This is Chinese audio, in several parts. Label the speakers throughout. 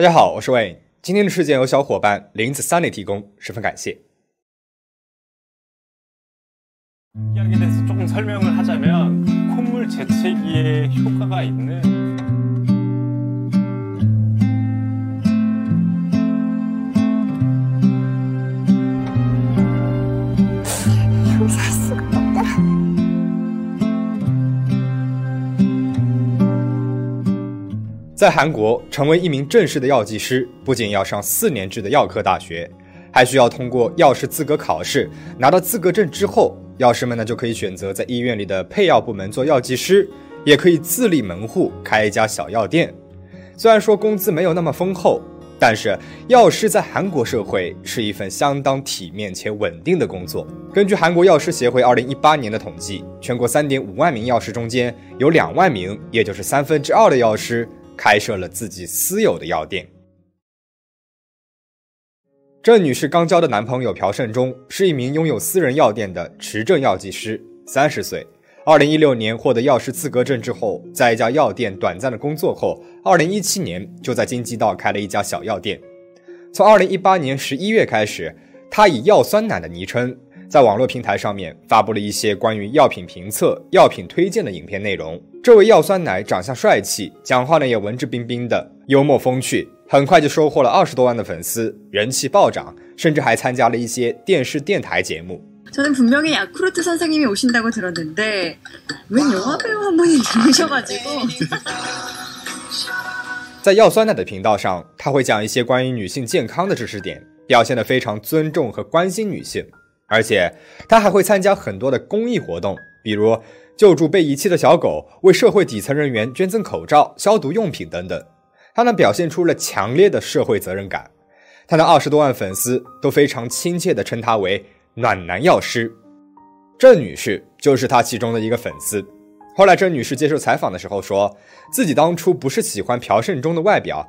Speaker 1: 大家好，我是 Wayne。今天的事件由小伙伴林子 Sunny 提供，十分感谢。在韩国，成为一名正式的药剂师，不仅要上四年制的药科大学，还需要通过药师资格考试。拿到资格证之后，药师们呢就可以选择在医院里的配药部门做药剂师，也可以自立门户开一家小药店。虽然说工资没有那么丰厚，但是药师在韩国社会是一份相当体面且稳定的工作。根据韩国药师协会二零一八年的统计，全国三点五万名药师中间有两万名，也就是三分之二的药师。开设了自己私有的药店。郑女士刚交的男朋友朴胜忠是一名拥有私人药店的持证药剂师，三十岁。二零一六年获得药师资格证之后，在一家药店短暂的工作后，二零一七年就在京畿道开了一家小药店。从二零一八年十一月开始，他以药酸奶的昵称，在网络平台上面发布了一些关于药品评测、药品推荐的影片内容。这位药酸奶长相帅气，讲话呢也文质彬彬的，幽默风趣，很快就收获了二十多万的粉丝，人气暴涨，甚至还参加了一些电视电台节目。
Speaker 2: 저는 분명히 야쿠르트 선생님이 오신다고 들었는데 웬 영화 배우 한 분이 들으셔가지고
Speaker 1: 在药酸奶的频道上，他会讲一些关于女性健康的知识点，表现得非常尊重和关心女性， 而且他还会参加很多的公益活动，比如救助被遗弃的小狗，为社会底层人员捐赠口罩、消毒用品等等。他呢表现出了强烈的社会责任感。他的二十多万粉丝都非常亲切地称他为“暖男药师”。郑女士就是他其中的一个粉丝。后来，郑女士接受采访的时候说，自己当初不是喜欢朴胜忠的外表，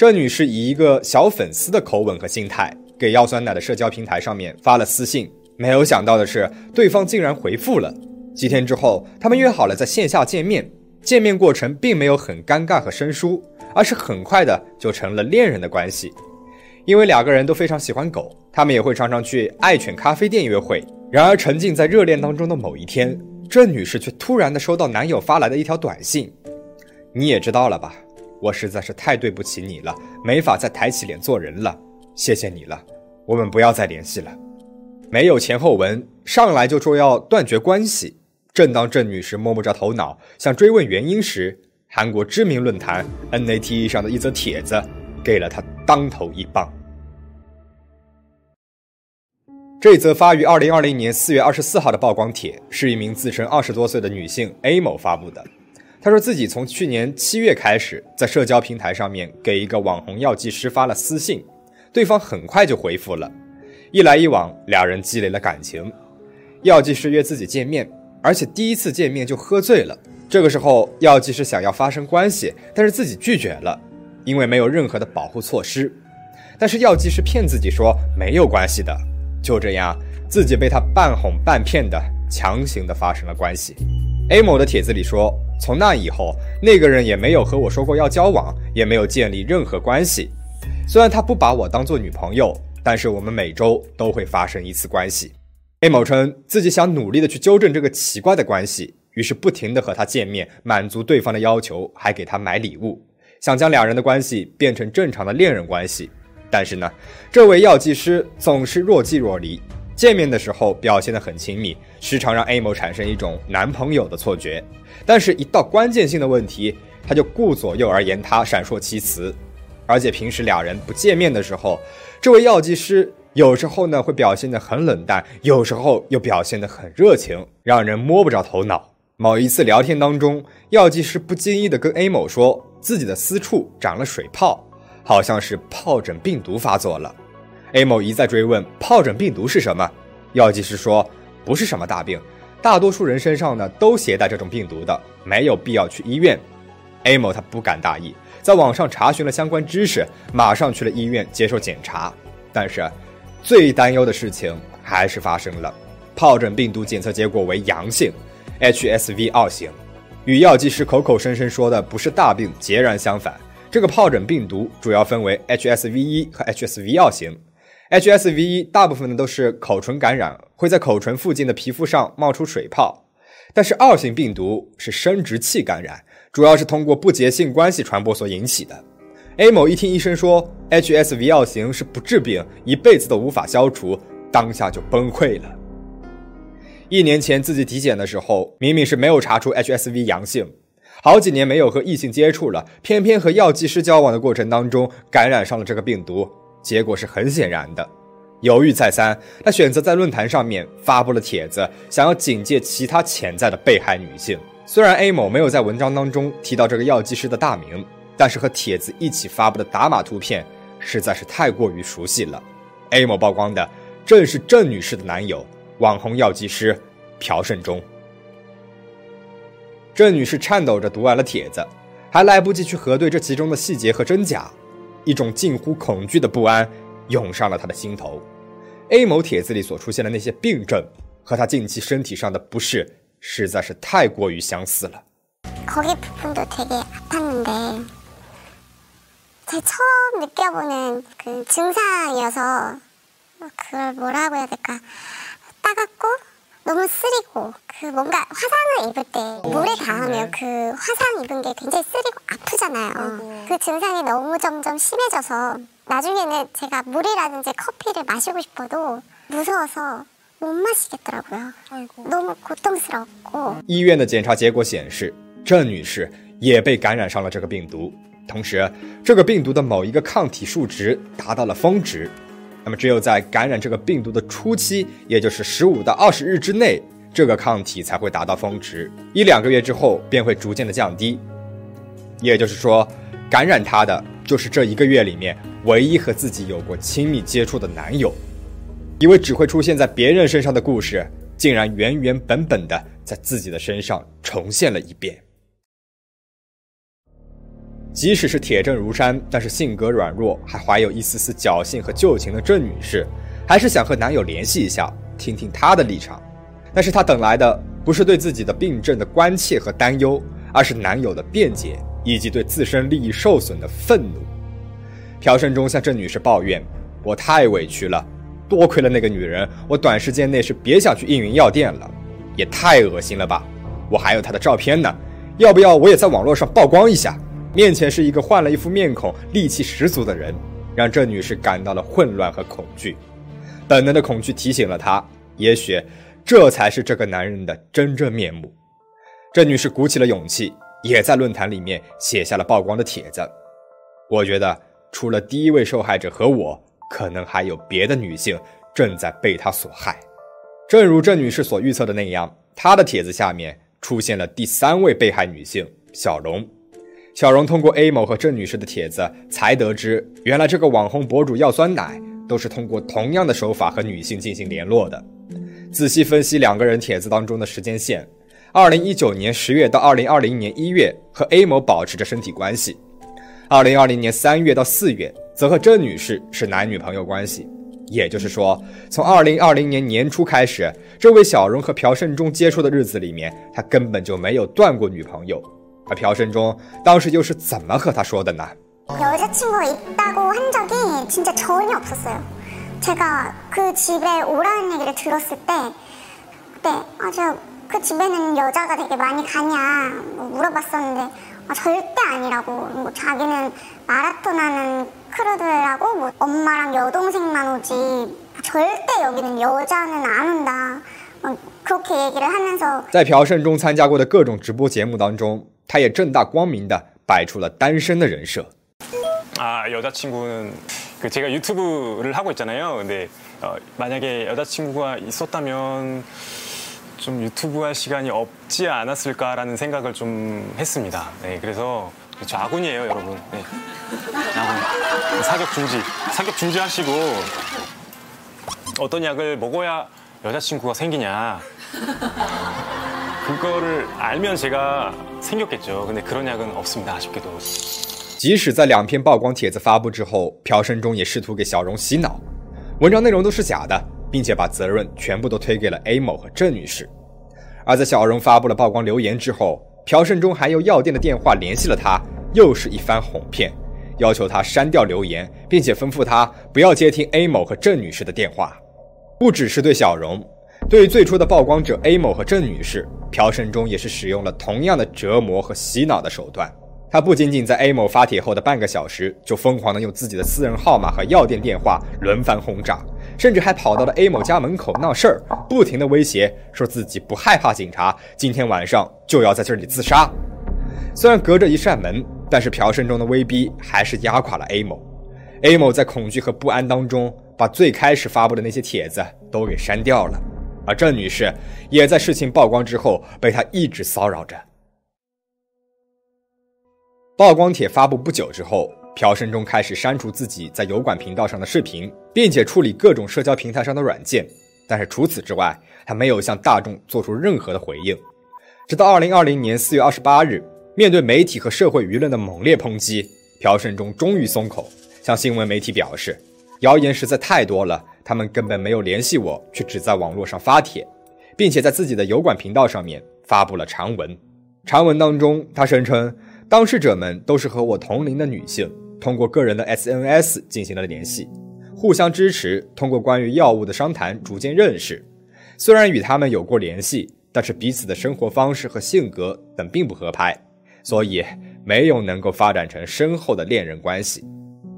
Speaker 1: 郑女士以一个小粉丝的口吻和心态，给药酸奶的社交平台上面发了私信。没有想到的是，对方竟然回复了。几天之后，他们约好了在线下见面。见面过程并没有很尴尬和生疏，而是很快的就成了恋人的关系。因为两个人都非常喜欢狗，他们也会常常去爱犬咖啡店约会。然而，沉浸在热恋当中的某一天，郑女士却突然的收到男友发来的一条短信：“你也知道了吧？我实在是太对不起你了，没法再抬起脸做人了。谢谢你了，我们不要再联系了。”没有前后文，上来就说要断绝关系。正当郑女士摸不着头脑，想追问原因时，韩国知名论坛 NATE 上的一则帖子给了她当头一棒。这则发于二零二零年四月二十四号的曝光帖，是一名自称二十多岁的女性 A 某发布的。他说自己从去年七月开始，在社交平台上面给一个网红药剂师发了私信，对方很快就回复了。一来一往，俩人积累了感情。药剂师约自己见面，而且第一次见面就喝醉了。这个时候，药剂师想要发生关系，但是自己拒绝了，因为没有任何的保护措施。但是药剂师骗自己说没有关系的，就这样，自己被他半哄半骗的强行的发生了关系。A 某的帖子里说，从那以后，那个人也没有和我说过要交往，也没有建立任何关系。虽然他不把我当做女朋友，但是我们每周都会发生一次关系。A 某称自己想努力的去纠正这个奇怪的关系，于是不停的和他见面，满足对方的要求，还给他买礼物，想将两人的关系变成正常的恋人关系。但是呢，这位药剂师总是若即若离，见面的时候表现得很亲密，时常让 A 某产生一种男朋友的错觉。但是，一到关键性的问题，他就顾左右而言他，闪烁其词。而且平时俩人不见面的时候，这位药剂师有时候呢会表现得很冷淡，有时候又表现得很热情，让人摸不着头脑。某一次聊天当中，药剂师不经意地跟 A 某说自己的私处长了水泡，好像是疱疹病毒发作了。A 某一再追问疱疹病毒是什么，药剂师说不是什么大病，大多数人身上呢都携带这种病毒的，没有必要去医院。A 某他不敢大意，在网上查询了相关知识，马上去了医院接受检查。但是，最担忧的事情还是发生了，疱疹病毒检测结果为阳性，HSV 二型，与药剂师口口声声说的不是大病截然相反。这个疱疹病毒主要分为 HSV 一和 HSV 二型。HSV 一大部分呢都是口唇感染，会在口唇附近的皮肤上冒出水泡，但是二型病毒是生殖器感染，主要是通过不洁性关系传播所引起的。A 某一听医生说 HSV 二型是不治病，一辈子都无法消除，当下就崩溃了。一年前自己体检的时候，明明是没有查出 HSV 阳性，好几年没有和异性接触了，偏偏和药剂师交往的过程当中感染上了这个病毒，结果是很显然的。犹豫再三，他选择在论坛上面发布了帖子，想要警戒其他潜在的被害女性。虽然 A 某没有在文章当中提到这个药剂师的大名。但是和帖子一起发布的打码图片实在是太过于熟悉了。A 某曝光的正是郑女士的男友，网红药剂师朴胜忠。郑女士颤抖着读完了帖子，还来不及去核对这其中的细节和真假，一种近乎恐惧的不安涌上了她的心头。A 某帖子里所出现的那些病症，和她近期身体上的不适实在是太过于相似了。
Speaker 3: 제 처음 느껴보는 그 증상이어서 그걸 뭐라고 해야 될까 따갑고 너무 쓰리고 그 뭔가 화상을 입을 때 어, 물에 닿으면 그 화상 입은 게 굉장히 쓰리고 아프잖아요. 아이고. 그 증상이 너무 점점 심해져서 나중에는 제가 물이라든지 커피를 마시고 싶어도 무서워서 못 마시겠더라고요. 아이고. 너무 고통스럽고.
Speaker 1: 医院的检查结果显示，郑女士也被感染上了这个病毒。同时，这个病毒的某一个抗体数值达到了峰值， 那么只有在感染这个病毒的初期，也就是十五到二十日之内，这个抗体才会达到峰值，一两个月之后便会逐渐的降低。也就是说，感染她的就是这一个月里面唯一和自己有过亲密接触的男友，以为只会出现在别人身上的故事，竟然原原本本的在自己的身上重现了一遍。即使是铁证如山，但是性格软弱，还怀有一丝丝侥幸和旧情的郑女士，还是想和男友联系一下，听听他的立场。但是她等来的不是对自己的病症的关切和担忧，而是男友的辩解以及对自身利益受损的愤怒。朴胜忠向郑女士抱怨：“我太委屈了，多亏了那个女人，我短时间内是别想去应云药店了，也太恶心了吧！我还有她的照片呢，要不要我也在网络上曝光一下？”面前是一个换了一副面孔、戾气十足的人，让郑女士感到了混乱和恐惧。本能的恐惧提醒了她，也许这才是这个男人的真正面目。郑女士鼓起了勇气，也在论坛里面写下了曝光的帖子。我觉得，除了第一位受害者和我，可能还有别的女性正在被他所害。正如郑女士所预测的那样，她的帖子下面出现了第三位被害女性小龙。小荣通过 A 某和郑女士的帖子，才得知原来这个网红博主要酸奶都是通过同样的手法和女性进行联络的。仔细分析两个人帖子当中的时间线，二零一九年十月到二零二零年一月和 A 某保持着身体关系，二零二零年三月到四月则和郑女士是男女朋友关系。也就是说，从二零二零年年初开始，这位小荣和朴胜忠接触的日子里面，他根本就没有断过女朋友。而朴胜忠当时又是怎么和他说的呢？
Speaker 3: 여자친구가있다고한적이진짜전혀없었어요제가그집에오라는얘기를들었을때그때아저그집에는여자가되게많이가냐물어봤었는데아절대아니라고뭐자기는마라톤하는크루들하고뭐엄마랑여동생만오지절대여기는여자는안온다그렇게얘기를하면서
Speaker 1: 在朴胜忠参加过的各种直播节目当中。 他也正大光明的摆出了单身的人设。
Speaker 4: 아여자친구는그제가유튜브를하고있잖아요근데어만약에여자친구가있었다면좀유튜브할시간이없지않았을까라는생각을좀했습니다네그래서 저 아군이에요, 여러분. 네. 아군. 사격 중지. 사격 중지하시고 어떤 약을 먹어야 여자친구가 생기냐. 그거를 알면 제가
Speaker 1: 即使在两篇曝光帖子发布之后朴胜中也试图给小荣洗脑。文章内容都是假的并且把责任全部都推给了 a 某和郑女士。而在小荣发布了曝光留言之后朴胜中还用药店的电话联系了他又是一番哄骗要求他删掉留言并且吩咐他不要接听 a 某和郑女士的电话。不只是对小荣对于最初的曝光者 A 某和郑女士，朴胜忠也是使用了同样的折磨和洗脑的手段。他不仅仅在 A 某发帖后的半个小时就疯狂的用自己的私人号码和药店电话轮番轰炸，甚至还跑到了 A 某家门口闹事儿，不停的威胁说自己不害怕警察，今天晚上就要在这里自杀。虽然隔着一扇门，但是朴胜忠的威逼还是压垮了 A 某。A 某在恐惧和不安当中，把最开始发布的那些帖子都给删掉了，而郑女士也在事情曝光之后被他一直骚扰着。曝光帖发布不久之后，朴胜忠开始删除自己在油管频道上的视频，并且处理各种社交平台上的软件。但是除此之外，他没有向大众做出任何的回应。直到二零二零年四月二十八日，面对媒体和社会舆论的猛烈抨击，朴胜忠终于松口，向新闻媒体表示：“谣言实在太多了，他们根本没有联系我，却只在网络上发帖，并且在自己的油管频道上面发布了长文。长文当中，他声称。”当事者们都是和我同龄的女性，通过个人的 SNS 进行了联系，互相支持，通过关于药物的商谈逐渐认识。虽然与他们有过联系，但是彼此的生活方式和性格等并不合拍，所以没有能够发展成深厚的恋人关系。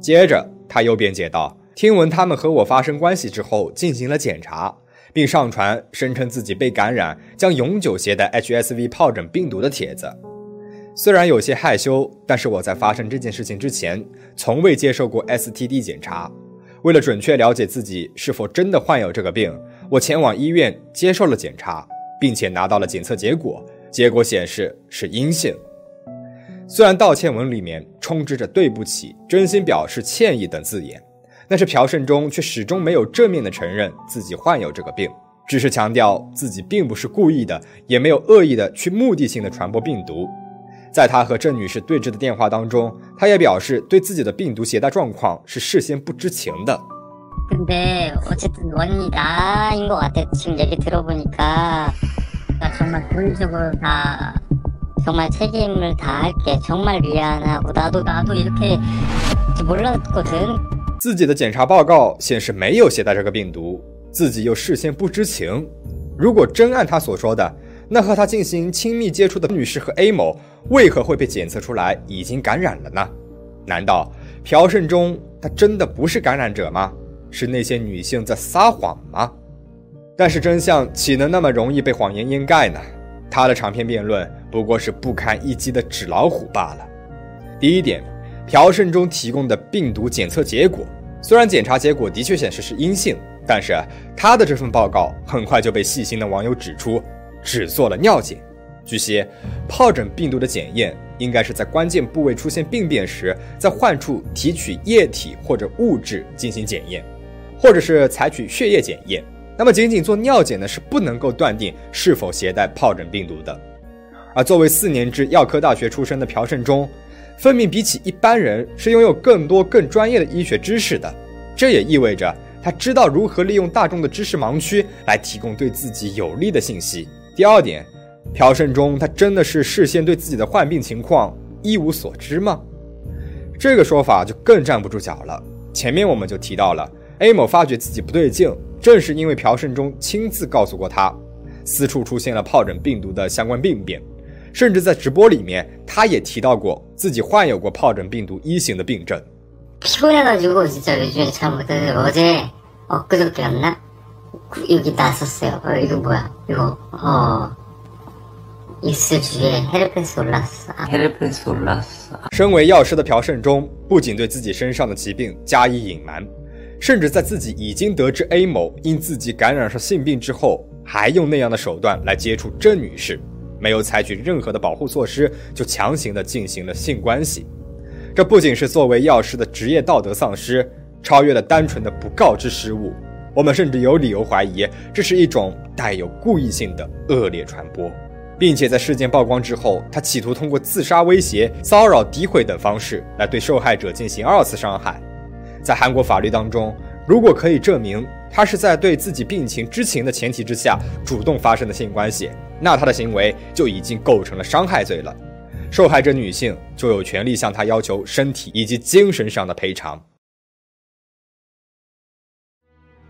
Speaker 1: 接着他又辩解道：“听闻他们和我发生关系之后，进行了检查，并上传声称自己被感染，将永久携带 HSV 疱疹病毒的帖子。”虽然有些害羞，但是我在发生这件事情之前，从未接受过 STD 检查。为了准确了解自己是否真的患有这个病，我前往医院接受了检查，并且拿到了检测结果，结果显示是阴性。虽然道歉文里面充斥着对不起、真心表示歉意等字眼，但是朴胜忠却始终没有正面的承认自己患有这个病，只是强调自己并不是故意的，也没有恶意的去目的性的传播病毒。在他和郑女士对峙的电话当中，他也表示对自己的病毒携带状况是事先不知情的。
Speaker 5: 근데어쨌든원인이나인것같아지금얘기들어보니까나정말본적으로다정말책임을다할게정말미안하고나도나도이렇게몰랐거든
Speaker 1: 自己的检查报告显示没有携带这个病毒，自己又事先不知情。如果真按他所说的。那和他进行亲密接触的女士和 A 某为何会被检测出来已经感染了呢？难道朴胜中他真的不是感染者吗？是那些女性在撒谎吗？但是真相岂能那么容易被谎言掩盖呢？他的长篇辩论不过是不堪一击的纸老虎罢了。第一点，朴胜中提供的病毒检测结果，虽然检查结果的确显示是阴性，但是他的这份报告很快就被细心的网友指出。只做了尿检。据悉，疱疹病毒的检验应该是在关键部位出现病变时，在患处提取液体或者物质进行检验，或者是采取血液检验。那么，仅仅做尿检呢，是不能够断定是否携带疱疹病毒的。而作为四年制药科大学出身的朴胜中，分明比起一般人是拥有更多更专业的医学知识的。这也意味着他知道如何利用大众的知识盲区来提供对自己有利的信息。第二点，朴胜忠他真的是事先对自己的患病情况一无所知吗？这个说法就更站不住脚了。前面我们就提到了，A 某发觉自己不对劲，正是因为朴胜忠亲自告诉过他，私处出现了疱疹病毒的相关病变，甚至在直播里面他也提到过自己患有过疱疹病毒一型的病症。
Speaker 5: 피곤해가지고진짜요즘에잘못해서어제엊그저께였나 여기났었어요어이거뭐야이거어이슬주에헤르페스올랐어헤르페스올랐어
Speaker 1: 身为药师的朴胜忠，不仅对自己身上的疾病加以隐瞒，甚至在自己已经得知 A 某因自己感染上性病之后，还用那样的手段来接触郑女士。 没有采取任何的保护措施就强行的进行了性关系。这不仅是作为药师的职业道德丧失，超越了单纯的不告知失误。我们甚至有理由怀疑，这是一种带有故意性的恶劣传播，并且在事件曝光之后，他企图通过自杀威胁、骚扰、诋毁等方式来对受害者进行二次伤害。在韩国法律当中，如果可以证明他是在对自己病情知情的前提之下主动发生的性关系，那他的行为就已经构成了伤害罪了。受害者女性就有权利向他要求身体以及精神上的赔偿。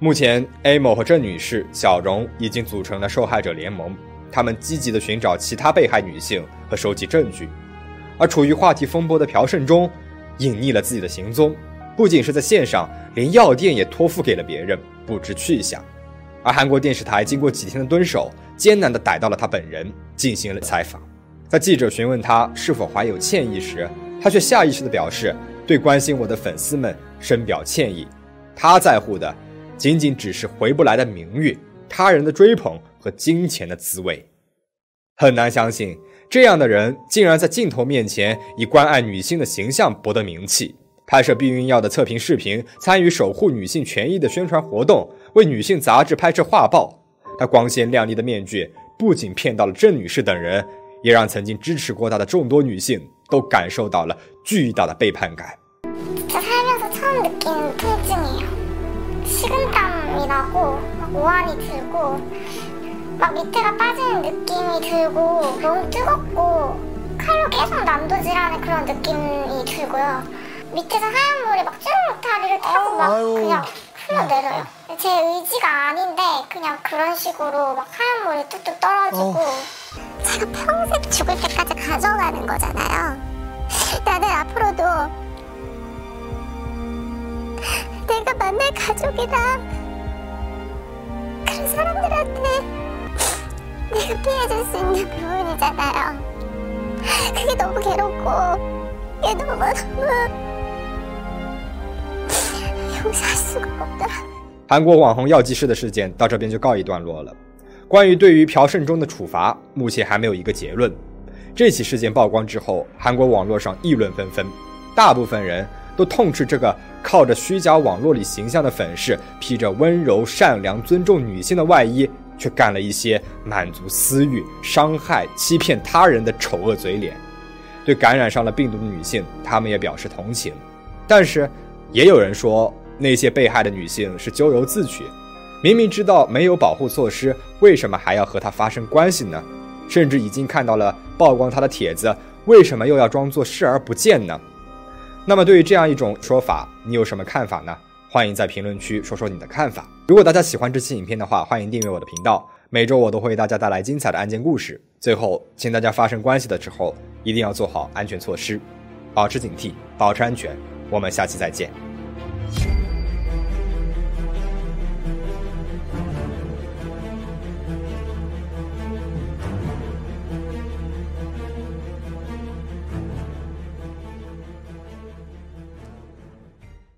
Speaker 1: 目前，A 某和郑女士、小荣已经组成了受害者联盟，他们积极地寻找其他被害女性和收集证据。而处于话题风波的朴胜忠，隐匿了自己的行踪，不仅是在线上，连药店也托付给了别人，不知去向。而韩国电视台经过几天的蹲守，艰难地逮到了他本人，进行了采访。在记者询问他是否怀有歉意时，他却下意识地表示对关心我的粉丝们深表歉意。他在乎的。仅仅只是回不来的名誉、他人的追捧和金钱的滋味，很难相信这样的人竟然在镜头面前以关爱女性的形象博得名气，拍摄避孕药的测评视频，参与守护女性权益的宣传活动，为女性杂志拍摄画报。她光鲜亮丽的面具不仅骗到了郑女士等人，也让曾经支持过她的众多女性都感受到了巨大的背叛感。
Speaker 3: 때려 내려요. 어. 제 의지가 아닌데 그냥 그런 식으로 막 하얀 물이 뚝뚝 떨어지고 어. 제가 평생 죽을 때까지 가져가는 거잖아요. 나는 앞으로도 내가 만날 가족이다. 그런 사람들한테 내가 피해줄 수 있는 부분이잖아요. 그게 너무 괴롭고 그게 너무 너무
Speaker 1: 韩国网红药剂师的事件到这边就告一段落了。关于对于朴胜中的处罚目前还没有一个结论。这起事件曝光之后韩国网络上议论纷纷。大部分人都痛斥这个靠着虚假网络里形象的粉饰披着温柔善良尊重女性的外衣却干了一些满足私欲伤害欺骗他人的丑恶嘴脸。对感染上了病毒的女性他们也表示同情。但是也有人说那些被害的女性是咎由自取，明明知道没有保护措施，为什么还要和他发生关系呢？甚至已经看到了曝光他的帖子，为什么又要装作视而不见呢？那么，对于这样一种说法，你有什么看法呢？欢迎在评论区说说你的看法。如果大家喜欢这期影片的话，欢迎订阅我的频道。每周我都会为大家带来精彩的案件故事。最后，请大家发生关系的时候一定要做好安全措施，保持警惕，保持安全。我们下期再见。